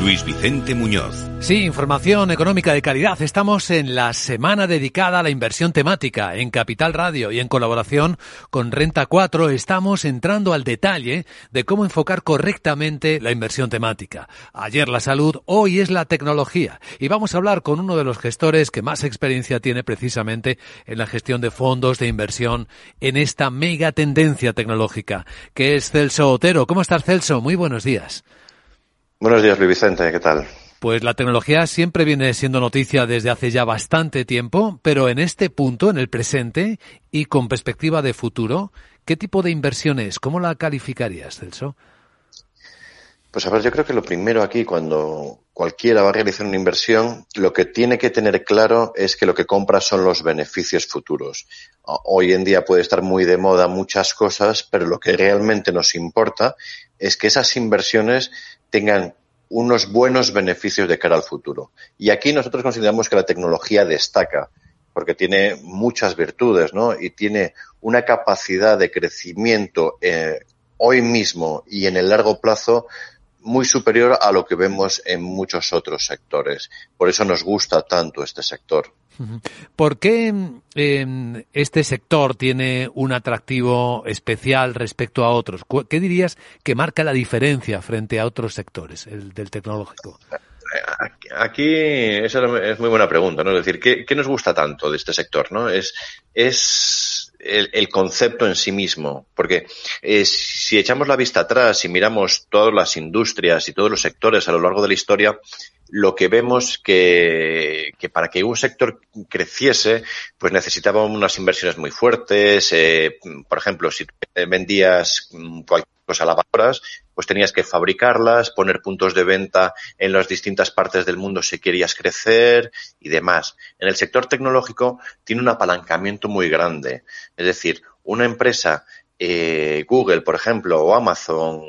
Luis Vicente Muñoz. Sí, información económica de calidad. Estamos en la semana dedicada a la inversión temática en Capital Radio y en colaboración con Renta 4 estamos entrando al detalle de cómo enfocar correctamente la inversión temática. Ayer la salud, hoy es la tecnología y vamos a hablar con uno de los gestores que más experiencia tiene precisamente en la gestión de fondos de inversión en esta mega tendencia tecnológica, que es Celso Otero. ¿Cómo estás, Celso? Muy buenos días. Buenos días, Luis Vicente. ¿Qué tal? Pues la tecnología siempre viene siendo noticia desde hace ya bastante tiempo, pero en este punto, en el presente y con perspectiva de futuro, ¿qué tipo de inversión es? ¿Cómo la calificarías, Celso? Pues a ver, yo creo que lo primero aquí, cuando cualquiera va a realizar una inversión, lo que tiene que tener claro es que lo que compra son los beneficios futuros. Hoy en día puede estar muy de moda muchas cosas, pero lo que realmente nos importa es que esas inversiones tengan unos buenos beneficios de cara al futuro. Y aquí nosotros consideramos que la tecnología destaca porque tiene muchas virtudes, ¿no? Y tiene una capacidad de crecimiento eh, hoy mismo y en el largo plazo muy superior a lo que vemos en muchos otros sectores. Por eso nos gusta tanto este sector. ¿Por qué em, este sector tiene un atractivo especial respecto a otros? ¿Qué dirías que marca la diferencia frente a otros sectores, el del tecnológico? Aquí esa es muy buena pregunta, ¿no? Es decir, ¿qué, nos gusta tanto de este sector, no? Es, es el, concepto en sí mismo, porque eh, si echamos la vista atrás y miramos todas las industrias y todos los sectores a lo largo de la historia, lo que vemos que, que para que un sector creciese, pues necesitaba unas inversiones muy fuertes. Eh, por ejemplo, si vendías cualquier cosa a lavadoras, pues tenías que fabricarlas, poner puntos de venta en las distintas partes del mundo si querías crecer y demás. En el sector tecnológico tiene un apalancamiento muy grande. Es decir, una empresa, eh, Google, por ejemplo, o Amazon,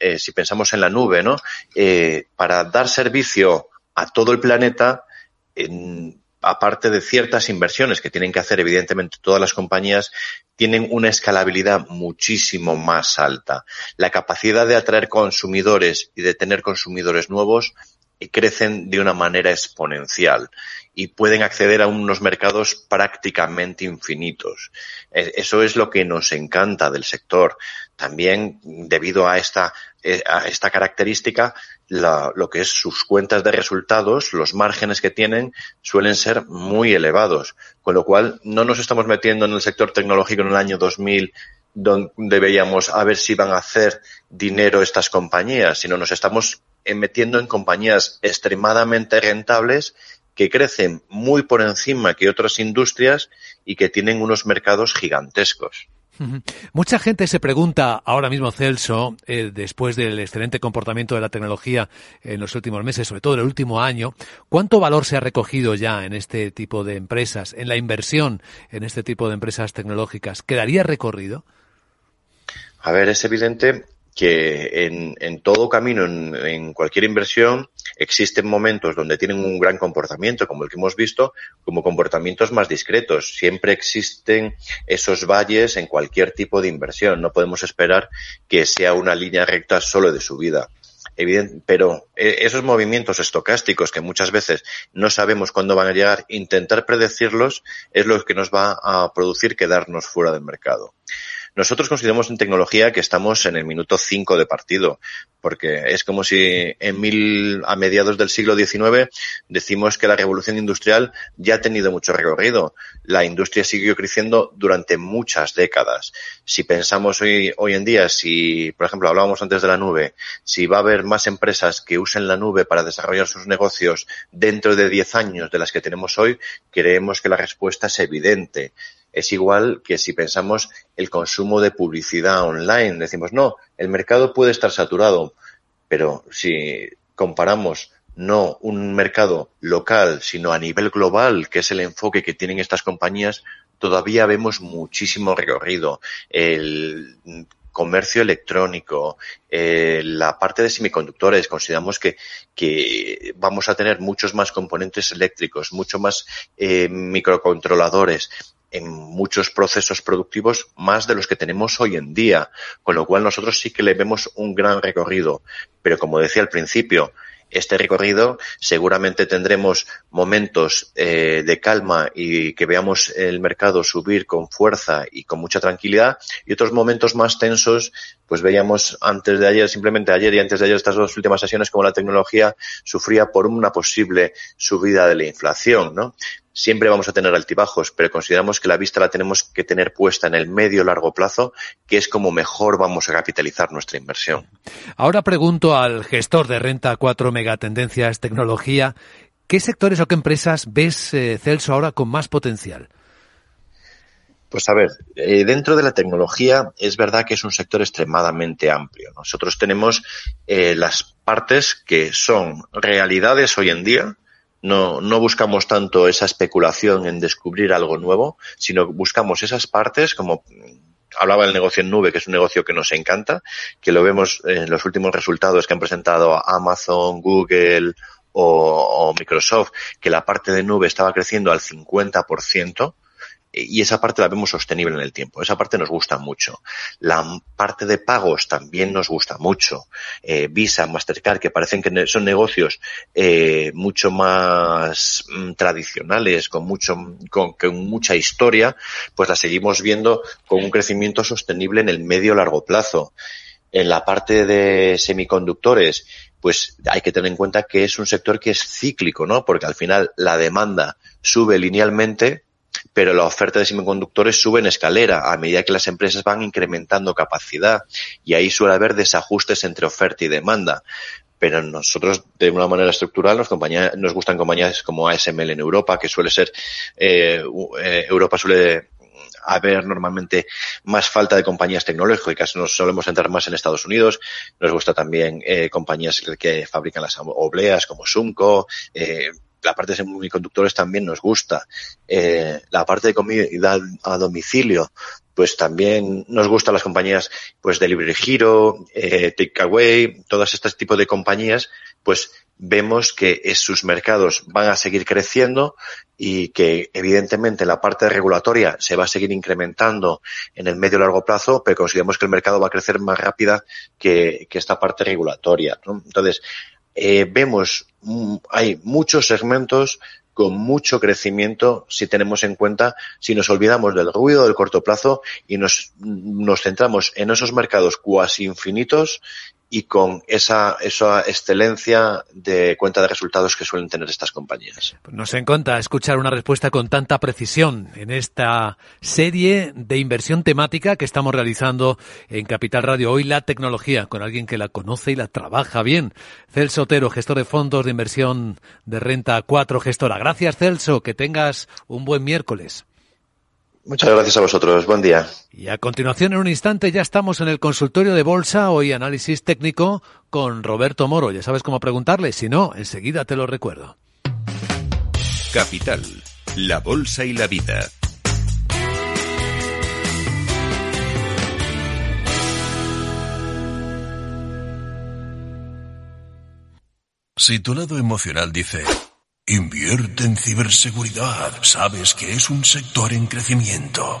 eh, si pensamos en la nube, ¿no? Eh, para dar servicio a todo el planeta, aparte de ciertas inversiones que tienen que hacer, evidentemente, todas las compañías, tienen una escalabilidad muchísimo más alta. La capacidad de atraer consumidores y de tener consumidores nuevos crecen de una manera exponencial y pueden acceder a unos mercados prácticamente infinitos. E, eso es lo que nos encanta del sector. También, debido a esta, eh, a esta característica, lo que es sus cuentas de resultados, los márgenes que tienen, suelen ser muy elevados. Con lo cual, no nos estamos metiendo en el sector tecnológico en el año 2000 donde veíamos a ver si van a hacer dinero estas compañías, sino nos estamos metiendo en compañías extremadamente rentables que crecen muy por encima que otras industrias y que tienen unos mercados gigantescos. Mucha gente se pregunta ahora mismo, Celso, eh, después del excelente comportamiento de la tecnología en los últimos meses, sobre todo en el último año, ¿cuánto valor se ha recogido ya en este tipo de empresas, en la inversión en este tipo de empresas tecnológicas? ¿Quedaría recorrido? A ver, es evidente que en, en todo camino, en, cualquier inversión, existen momentos donde tienen un gran comportamiento, como el que hemos visto, como comportamientos más discretos. Siempre existen esos valles en cualquier tipo de inversión. No podemos esperar que sea una línea recta solo de subida. Evidente, pero eh, esos movimientos estocásticos que muchas veces no sabemos cuándo van a llegar, intentar predecirlos es lo que nos va a producir quedarnos fuera del mercado. Nosotros consideramos en tecnología que estamos en el minuto 5 de partido, porque es como si en mil, a mediados del siglo XIX decimos que la revolución industrial ya ha tenido mucho recorrido. La industria siguió creciendo durante muchas décadas. Si pensamos hoy, hoy en día, si, por ejemplo, hablábamos antes de la nube, si va a haber más empresas que usen la nube para desarrollar sus negocios dentro de 10 años de las que tenemos hoy, creemos que la respuesta es evidente es igual que si pensamos el consumo de publicidad online. Decimos, no, el mercado puede estar saturado, pero si comparamos no un mercado local, sino a nivel global, que es el enfoque que tienen estas compañías, todavía vemos muchísimo recorrido. El comercio electrónico, eh, la parte de semiconductores, consideramos que, vamos a tener muchos más componentes eléctricos, mucho más eh, microcontroladores en muchos procesos productivos más de los que tenemos hoy en día, con lo cual nosotros sí que le vemos un gran recorrido. Pero como decía al principio, este recorrido seguramente tendremos momentos eh, de calma y que veamos el mercado subir con fuerza y con mucha tranquilidad y otros momentos más tensos pues veíamos antes de ayer, simplemente ayer y antes de ayer estas dos últimas sesiones como la tecnología sufría por una posible subida de la inflación, ¿no? Siempre vamos a tener altibajos, pero consideramos que la vista la tenemos que tener puesta en el medio largo plazo, que es como mejor vamos a capitalizar nuestra inversión. Ahora pregunto al gestor de renta 4 megatendencias tecnología, ¿qué sectores o qué empresas ves, eh, Celso, ahora con más potencial? Pues a ver, eh, dentro de la tecnología es verdad que es un sector extremadamente amplio. Nosotros tenemos eh, las partes que son realidades hoy en día, no, no buscamos tanto esa especulación en descubrir algo nuevo, sino buscamos esas partes como hablaba del negocio en nube, que es un negocio que nos encanta, que lo vemos en los últimos resultados que han presentado Amazon, Google o, o Microsoft, que la parte de nube estaba creciendo al 50%, y esa parte la vemos sostenible en el tiempo. Esa parte nos gusta mucho. La parte de pagos también nos gusta mucho. Eh, Visa, Mastercard, que parecen que son negocios eh, mucho más mm, tradicionales, con mucho, con, con, mucha historia, pues la seguimos viendo con un crecimiento sostenible en el medio largo plazo. En la parte de semiconductores, pues hay que tener en cuenta que es un sector que es cíclico, ¿no? Porque al final la demanda sube linealmente, pero la oferta de semiconductores sube en escalera a medida que las empresas van incrementando capacidad y ahí suele haber desajustes entre oferta y demanda. Pero nosotros, de una manera estructural, nos, gustan compañías como ASML en Europa, que suele ser, eh, eh, Europa suele haber normalmente más falta de compañías tecnológicas. Nos solemos centrar más en Estados Unidos. Nos gusta también eh, compañías que, fabrican las obleas como Sunco, eh, la parte de semiconductores también nos gusta. Eh, la parte de comida a domicilio, pues también nos gustan las compañías, pues Delivery Hero, eh, Takeaway, todas este tipo de compañías, pues vemos que sus mercados van a seguir creciendo y que evidentemente la parte regulatoria se va a seguir incrementando en el medio y largo plazo, pero consideramos que el mercado va a crecer más rápida que, esta parte regulatoria. Entonces, eh, vemos, hay muchos segmentos con mucho crecimiento si tenemos en cuenta, si nos olvidamos del ruido del corto plazo y nos, nos centramos en esos mercados cuasi infinitos y con esa, esa excelencia de cuenta de resultados que suelen tener estas compañías. Pues nos encanta escuchar una respuesta con tanta precisión en esta serie de inversión temática que estamos realizando en Capital Radio hoy, la tecnología, con alguien que la conoce y la trabaja bien. Celso Otero, gestor de fondos de inversión de renta 4, gestora. Gracias, Celso. Que tengas un buen miércoles. Muchas gracias a vosotros. Buen día. Y a continuación, en un instante, ya estamos en el consultorio de bolsa, hoy análisis técnico con Roberto Moro. Ya sabes cómo preguntarle, si no, enseguida te lo recuerdo. Capital, la bolsa y la vida. Si tu lado emocional dice... Invierte en ciberseguridad. Sabes que es un sector en crecimiento.